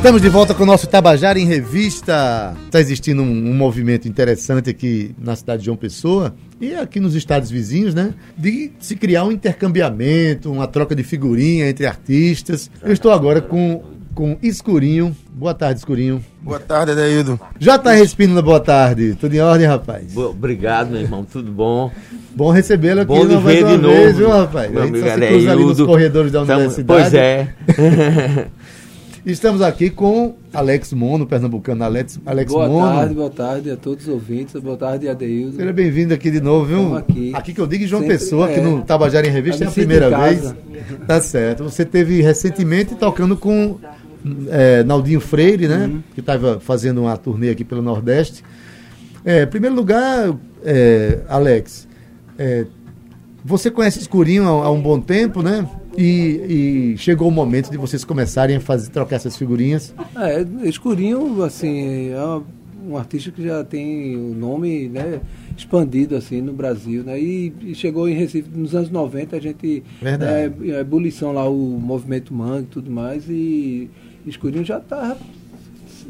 Estamos de volta com o nosso Tabajara em Revista. Está existindo um, um, movimento interessante aqui na cidade de João Pessoa e aqui nos estados vizinhos, né? De se criar um intercambiamento, uma troca de figurinha entre artistas. Eu estou agora com, com Escurinho. Boa tarde, Escurinho. Boa tarde, Adeildo. Já está respirando boa tarde. Tudo em ordem, rapaz? Obrigado, meu irmão. Tudo bom? Bom recebê-lo aqui bom de ver de novo, vez, viu, rapaz? Meu a gente amigo nos corredores da Tamo, universidade. Pois é. Estamos aqui com Alex Mono, pernambucano Alex, Alex boa Mono. Boa tarde, boa tarde a todos os ouvintes. Boa tarde, Adeildo. Seja bem-vindo aqui de novo, viu? aqui. Aqui que eu digo João Sempre Pessoa, é. que no Tabajara em Revista é a primeira vez. Tá certo. Você teve recentemente tocando com é, Naldinho Freire, né? Uhum. Que estava fazendo uma turnê aqui pelo Nordeste. É, em primeiro lugar, é, Alex, é, você conhece Escurinho há, há um bom tempo, né? E, e, chegou o momento de vocês começarem a fazer, trocar essas figurinhas. É, Escurinho, assim, é um artista que já tem o nome né, expandido assim no Brasil, né? E, e, chegou em Recife nos anos 90, a gente Verdade. é, é ebulição lá o movimento mangue e tudo mais e Escurinho já está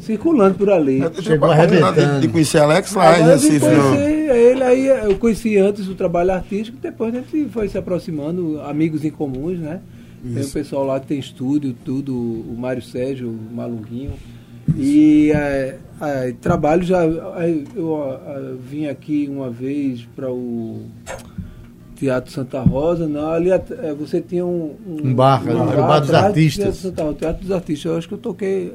circulando por ali. Chegou arrebentando. De, de conhecer Alex lá em Recife. Não. Ele aí, eu conheci antes o trabalho artístico, depois a gente foi se aproximando, amigos em comuns, né? Isso. Tem o pessoal lá que tem estúdio, tudo, o Mário Sérgio, o Malunguinho. E é, é, trabalho já. Eu, eu, vim aqui uma vez para o Teatro Santa Rosa, não, ali é, você tinha um. Um, um bar, um bar, bar dos artistas. Santa Rosa, Teatro dos Artistas. Eu acho que eu toquei.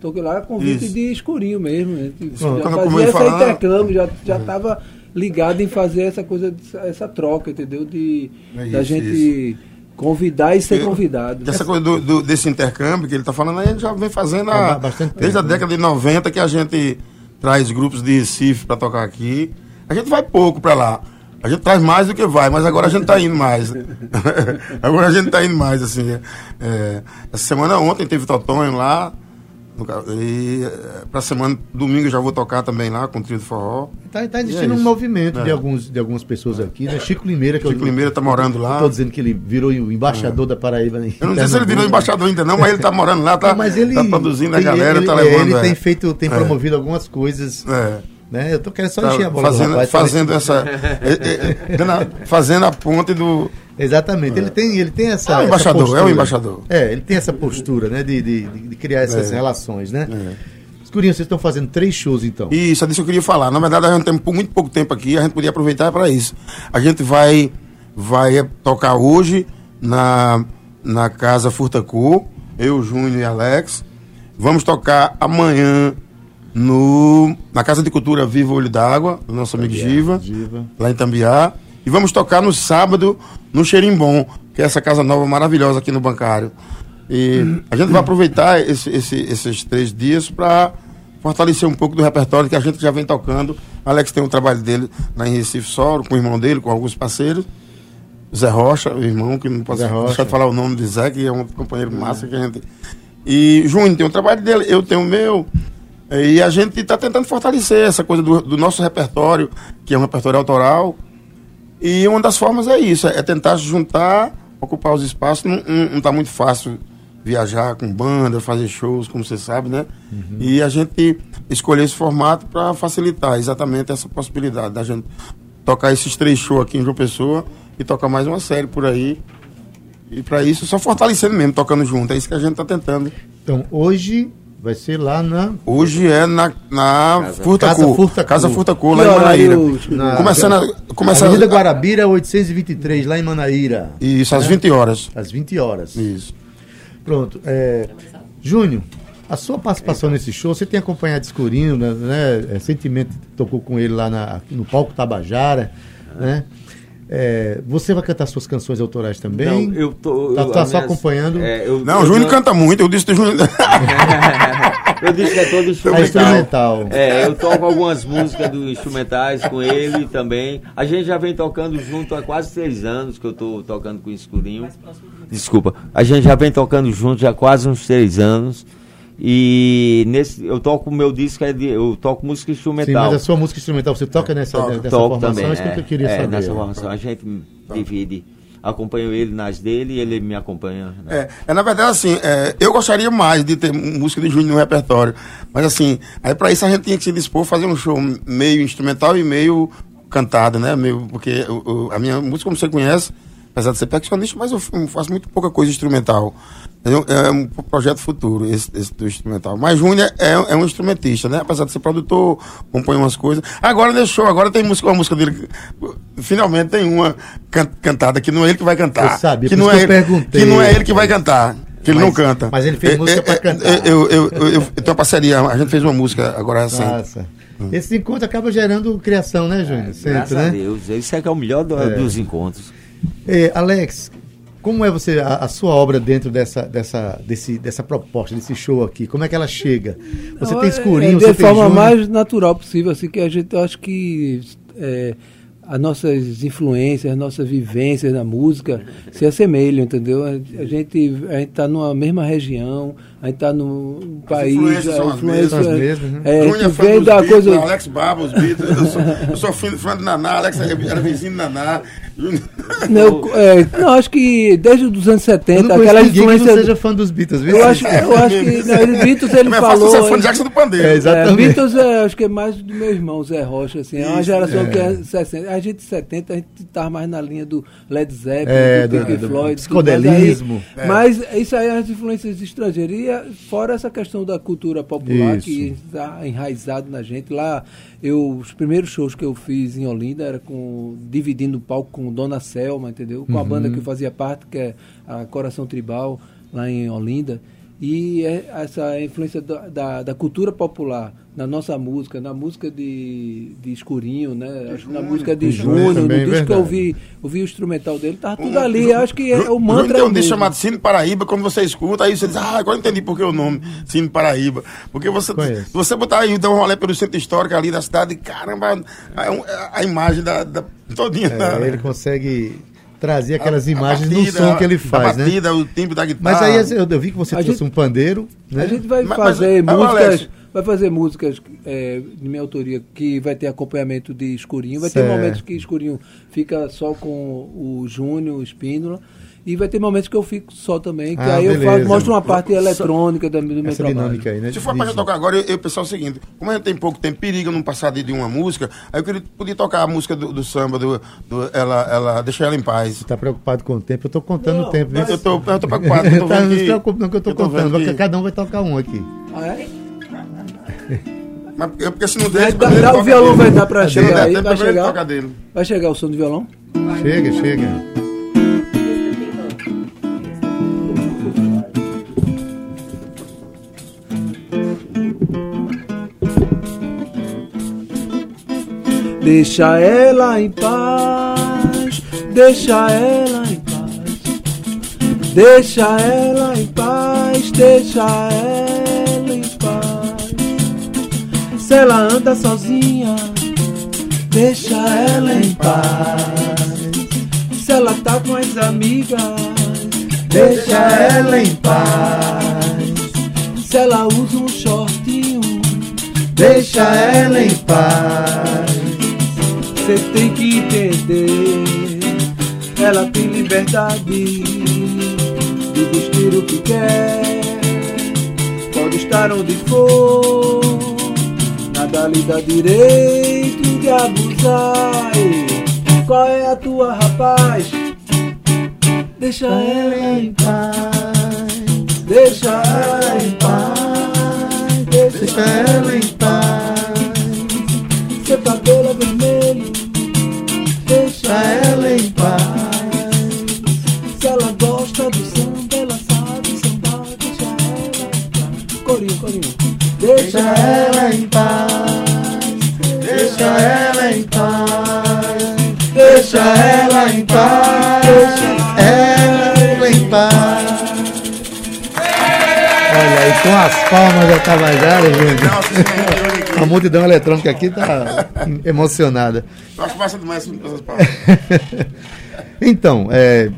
Toquei lá convite Isso. de escurinho mesmo. A gente Quando já eu fazia comecei a esse falar- intercâmbio, já estava ligado em fazer essa coisa, essa troca, entendeu? De É da isso, gente convidar e ser convidado. Essa coisa do, do- desse intercâmbio que ele está falando, a gente já vem fazendo Há desde tempo, a década de 90 que a gente traz grupos de Recife para tocar aqui. A gente vai pouco para lá. A gente traz mais do que vai, mas agora a gente está indo mais. agora a gente está indo mais, assim. é. essa semana ontem teve Totonho lá. E para semana, domingo eu já vou tocar também lá com o trio de forró. Está tá E existindo é um movimento É. de, alguns, de algumas pessoas aqui, né? Chico Limeira, que Chico eu, Limeira tá morando lá. Estou dizendo que ele virou o embaixador da Paraíba. em Eu não sei se ele virou embaixador ainda não, mas ele tá morando lá, tá, Não, mas ele tá produzindo a galera, ele, tá é, levando. Ele é. tem feito, tem É. promovido algumas coisas. É. Né? Eu tô querendo só Tá encher a bola do fazendo, rapaz, fazendo essa. é, é, fazendo a ponte do. Exatamente. Ele tem, ele tem essa. É o embaixador, é embaixador. É, ele tem essa postura, né? De, de, de- de criar essas É. relações, né? É. Escurinho, vocês estão fazendo três shows então. Isso, é disso que eu queria falar. Na verdade, a gente tem muito pouco tempo aqui, a gente podia aproveitar para isso. A gente vai, vai tocar hoje na, na Casa Furtacu, eu, Júnior e Alex. Vamos tocar amanhã no, na Casa de Cultura Viva Olho d'Água, do nosso amigo Giva. Diva. lá em Tambiá. E vamos tocar no sábado no Xerimbom, que é essa casa nova maravilhosa aqui no Bancário. E a gente vai aproveitar esse- esse- esses três dias para fortalecer um pouco do repertório que a gente já vem tocando. Alex tem um trabalho dele lá em Recife Soro, com o irmão dele, com alguns parceiros. Zé Rocha, o irmão, que não posso deixar de falar o nome de Zé, que é um companheiro massa que a gente. E Júnior tem um trabalho dele, eu tenho o meu. E a gente está tentando fortalecer essa coisa do, do nosso repertório, que é um repertório autoral. E uma das formas é isso, é tentar juntar, ocupar os espaços. Não está muito fácil viajar com banda, fazer shows, como você sabe, né? E a gente escolheu esse formato para facilitar exatamente essa possibilidade da gente tocar esses três shows aqui em João Pessoa e tocar mais uma série por aí. E para isso, só fortalecendo mesmo, tocando junto. É isso que a gente está tentando. Então, hoje vai ser lá na. Hoje é na, na Casa- Furtacu. Casa Furtacu. Casa Furtacu, lá em Manaíra. na- Começando a. Começando Avenida a- Guarabira, 823, lá em Manaíra. Isso, às 20 horas. Às 20 horas. Isso. Pronto. É, Júnior, a sua participação nesse show, você tem acompanhado Escurinho, né? né? Recentemente tocou com ele lá na- no palco Tabajara, né? É, você vai cantar suas canções autorais também? Não, eu tô. Tá- eu- tá só acompanhando? é, eu- Não, o Júnior não- canta muito, eu disse do Júnior. Eu disse que é todo É instrumental. instrumental. É, eu toco algumas músicas do instrumentais com ele também. A gente já vem tocando junto há quase três anos que eu tô tocando com o Escurinho. Desculpa. A gente já vem tocando junto há quase uns três anos. E nesse, eu toco o meu disco, é de, eu toco música instrumental. Sim, mas a sua música instrumental, você toca nessa, toco, nessa toco formação? Também, é isso que eu queria é, saber. Nessa formação, a gente divide acompanho ele nas dele e ele me acompanha. Né? É, é, na verdade, assim, é, eu gostaria mais de ter música de Júnior no repertório. Mas assim, aí para isso a gente tinha que se dispor a fazer um show meio instrumental e meio cantado, né? Meio, porque o, a minha música, como você conhece, apesar de ser percussionista, mas eu faço muito pouca coisa instrumental. É, é um projeto futuro, esse, esse do instrumental. Mas Júnior é, é, um instrumentista, né? Apesar de ser produtor, compõe umas coisas. Agora deixou, agora tem música, uma música dele. Finalmente tem uma can, cantada que não é ele que vai cantar. Eu sabia, que não é ele, que não é ele que vai cantar. Que ele mas, não canta. Mas ele fez é, música é, para é, cantar. Eu, eu, eu, eu, tenho uma parceria, a gente fez uma música agora recente. Nossa. Hum. Esse encontro acaba gerando criação, né, Júnior? Sempre, graças né? a Deus. Isso é que é o melhor do, dos encontros. Alex, como é você a, a, sua obra dentro dessa, dessa, desse, dessa proposta, desse show aqui? Como é que ela chega? Você Não, tem escurinho, é, é, de você forma mais natural possível, assim que a gente acho que é, as nossas influências, as nossas vivências na música se assemelham, entendeu? A, gente a gente está numa mesma região, a gente está num país. Influências são as mesmas, as mesmas né? É, Cunha vem da Beatles, coisa... Alex Barba, os Beatles. Eu sou, eu sou fã do Naná, Alex era vizinho do Naná. Não, é, não, acho que desde os anos 70, aquela influência. Que não seja fã dos Beatles, viu? Eu acho, eu acho que não, Beatles ele é falou. Você é fã de Jackson do Pandeiro. É, exatamente. É, Beatles é, acho que é mais do meu irmão, Zé Rocha, assim. É uma geração é. que é 60. A gente 70, a gente estava mais na linha do Led Zeppelin, é, do, Pink Floyd. Psicodelismo. Mas, aí, mas isso aí é as influências estrangeiras. E fora essa questão da cultura popular isso. que está enraizado na gente. Lá, eu, os primeiros shows que eu fiz em Olinda era com dividindo o palco com Dona Selma entendeu? Com uhum. a banda que eu fazia parte, que é a Coração Tribal, lá em Olinda. E é essa influência da, da, da, cultura popular na nossa música, na música de, de Escurinho, né? Na música de Júnior, no disco verdade. que eu ouvi, ouvi o instrumental dele, tava tudo ali. Acho que é o mantra. Tem um disco chamado Cine Paraíba, quando você escuta, aí você diz, ah, agora eu entendi por que o nome Cine Paraíba. Porque você, você botar aí, dar um rolê pelo centro histórico ali da cidade, caramba, a, a, a imagem da, da todinha. É, ele consegue trazer aquelas a, imagens a batida, no som que ele faz, a batida, né? o timbre da guitarra. Mas aí eu, eu vi que você a trouxe gente, um pandeiro, né? A gente vai mas, fazer mas, músicas, vai fazer músicas é, de minha autoria que vai ter acompanhamento de Escurinho, vai certo. ter momentos que Escurinho fica só com o Júnior, o Espínola, e vai ter momentos que eu fico só também, que ah, aí beleza. eu faço, mostro uma parte eletrônica do, do meu Essa trabalho. Aí, né? Se for para tocar agora, eu, eu pensar o seguinte, como a gente tem pouco tempo, periga não passar de, de uma música, aí eu queria, podia tocar a música do, do samba, do, do, ela, ela, deixa ela em paz. Você está preocupado com o tempo? Eu estou contando não, o tempo. Mas... Eu estou eu tô preocupado. Eu tô tá, não se preocupe não que eu estou contando, que... cada um vai tocar um aqui. Ah, é? Mas, porque se não der, dá, dá o violão vai dar para chegar aí, vai chegar. Vai chegar o som do violão? Chega, chega. Deixa ela em paz, deixa ela em paz, deixa ela em paz, deixa ela em paz. Se ela anda sozinha, deixa ela em paz. Se ela tá com as amigas, deixa ela em paz. Se ela usa um shortinho, deixa ela em paz. Você tem que entender, ela tem liberdade de vestir o que quer. Pode estar onde for, nada lhe dá direito de abusar. Qual é a tua rapaz? Deixa ela em paz, deixa ela em paz, deixa ela em paz. É vermelho deixa ela em paz. Se ela gosta do samba, ela sabe sambar, deixa ela em paz. Corinho, corinho. Deixa ela em paz. Deixa ela em paz. Deixa ela em paz. Deixa ela em paz. Olha aí, com as palmas da Tabajara, gente. A multidão eletrônica aqui tá emocionada. Eu acho massa demais essas então, é,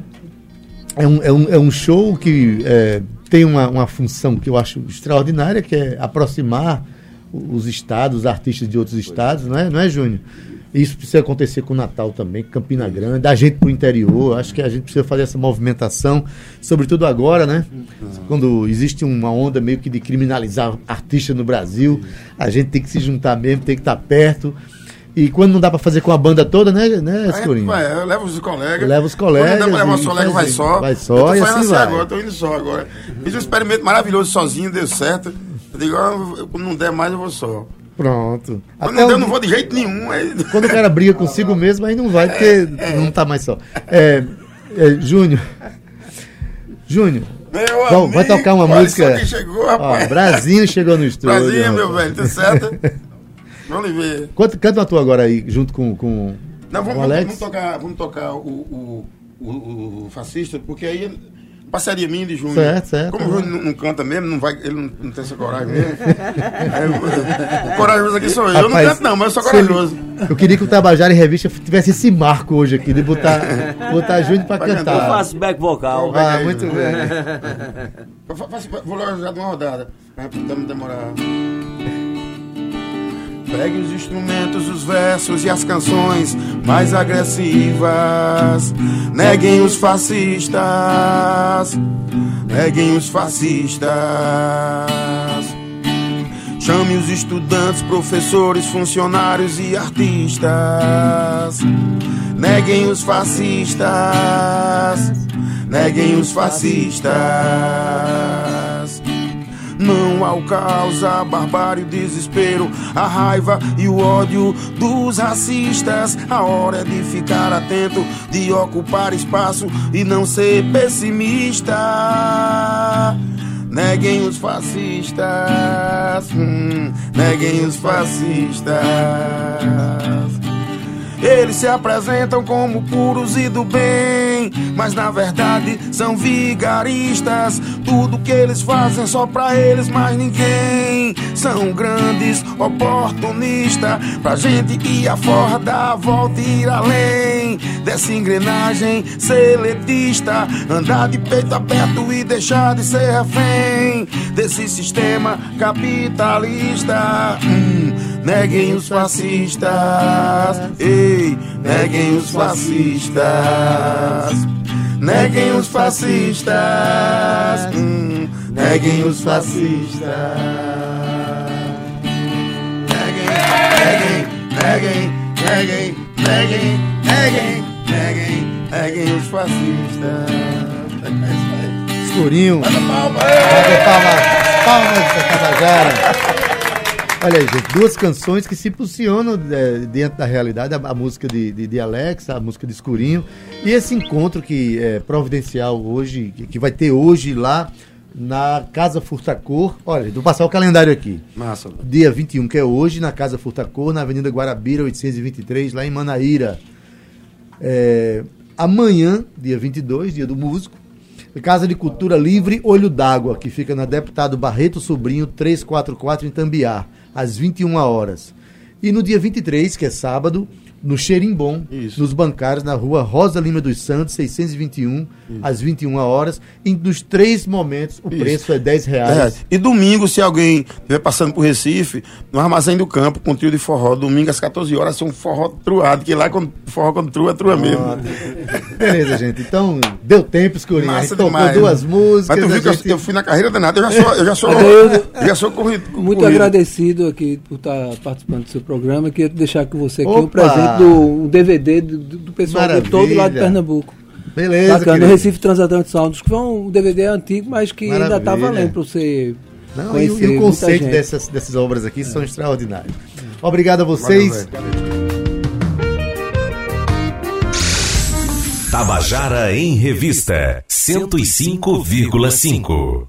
é, um, é, um, é um show que é, tem uma, uma função que eu acho extraordinária, que é aproximar os estados, os artistas de outros estados, não é, não é Júnior? Isso precisa acontecer com o Natal também, Campina Grande, a gente para o interior. Acho que a gente precisa fazer essa movimentação, sobretudo agora, né? Quando existe uma onda meio que de criminalizar artista no Brasil, a gente tem que se juntar mesmo, tem que estar perto. E quando não dá para fazer com a banda toda, né, né Escurinho? Eu levo os colegas. Leva os colegas. Quando não dá pra levar só, leva, vai só. vai só eu tô e assim assim vai. agora, tô indo só agora. Fiz um experimento maravilhoso sozinho, deu certo. Eu digo, ah, quando não der mais, eu vou só. Pronto. Até não o eu não vou de jeito nenhum. Aí... Quando o cara briga consigo mesmo, aí não vai, porque não tá mais só. É, é, Júnior. Júnior. Meu vai amigo, tocar uma música. chegou, Ó, rapaz. Brasinho chegou no estúdio. Brasinha, meu velho, tá certo? Vamos ver. Quanto, canta uma tua agora aí, junto com, com, Não, com vamos, o Alex. vamos tocar, vamos tocar o, o, o, o- fascista, porque aí é parceria minha de Júnior. Certo, certo. Como o Júnior não, não canta mesmo, não vai, ele não, não tem essa coragem mesmo. Aí eu- o corajoso aqui sou eu. eu não Rapaz, canto não, mas eu sou ele- corajoso. Eu queria que o Tabajara em Revista tivesse esse marco hoje aqui, de botar, botar Júnior pra Pra Eu cantar. faço back vocal. Ah, Vai, muito bem. Eu vou logo já de uma rodada, pra não demorar. Pegue os instrumentos, os versos e as canções mais agressivas. Neguem os fascistas. Neguem os fascistas. Chame os estudantes, professores, funcionários e artistas. Neguem os fascistas. Neguem os fascistas. Não há o caos, a barbárie, o desespero, a raiva e o ódio dos racistas. A hora é de ficar atento, de ocupar espaço e não ser pessimista. Neguem os fascistas, hum, neguem os fascistas. Eles se apresentam como puros e do bem, mas na verdade são vigaristas. Tudo que eles fazem só pra eles, mais ninguém. São grandes oportunistas pra gente ir afora, dar a volta e ir além dessa engrenagem seletista. Andar de peito aberto e deixar de ser refém desse sistema capitalista. Hum, neguem os fascistas. Ei, neguem os fascistas. Neguem os fascistas. Hum, neguem os fascistas. Neguem, neguem, neguem, neguem, neguem, neguem, neguem os fascistas. Escurinho. Manda palma, Bata palmas, palmas pra Tabajara. Olha aí, gente, duas canções que se posicionam é, dentro da realidade, a, a música de, de, de Alex, a música de Escurinho, e esse encontro que é providencial hoje, que, que vai ter hoje lá na Casa Furtacor. Olha, vou passar o calendário aqui. Massa. Dia 21, que é hoje, na Casa Furtacor, na Avenida Guarabira, 823, lá em Manaíra. É, amanhã, dia 22, dia do músico, Casa de Cultura Livre Olho d'Água, que fica na Deputado Barreto Sobrinho 344 em Tambiá, às 21 horas. E no dia 23, que é sábado, no Xerimbom, Isso. nos bancários, na rua Rosa Lima dos Santos, 621, às 21 horas. E nos três momentos, o Isso. preço é 10 É, reais. e domingo, se alguém estiver passando por Recife, no Armazém do Campo, com trio de forró, domingo às 14 horas, é um forró truado, que lá quando forró quando trua, é trua mesmo. Beleza, gente. Então, deu tempo, Escurinho. A gente Massa tocou demais. duas músicas. Mas tu viu a que eu- gente- eu, fui na carreira danada, eu já sou, eu já sou, eu já sou corrido. Muito corrido. agradecido aqui por estar participando do seu programa. Queria deixar com você aqui Opa! um presente do um DVD do, do pessoal de todo lado de Maravilha. Pernambuco. Beleza, Bacana, querido. Recife Transatlântico Sound, que foi um DVD antigo, mas que ainda está Maravilha. valendo para você Não, e, o- conhecer e o conceito dessas, dessas obras aqui são extraordinários. Obrigado a vocês. Tabajara em Revista 105,5.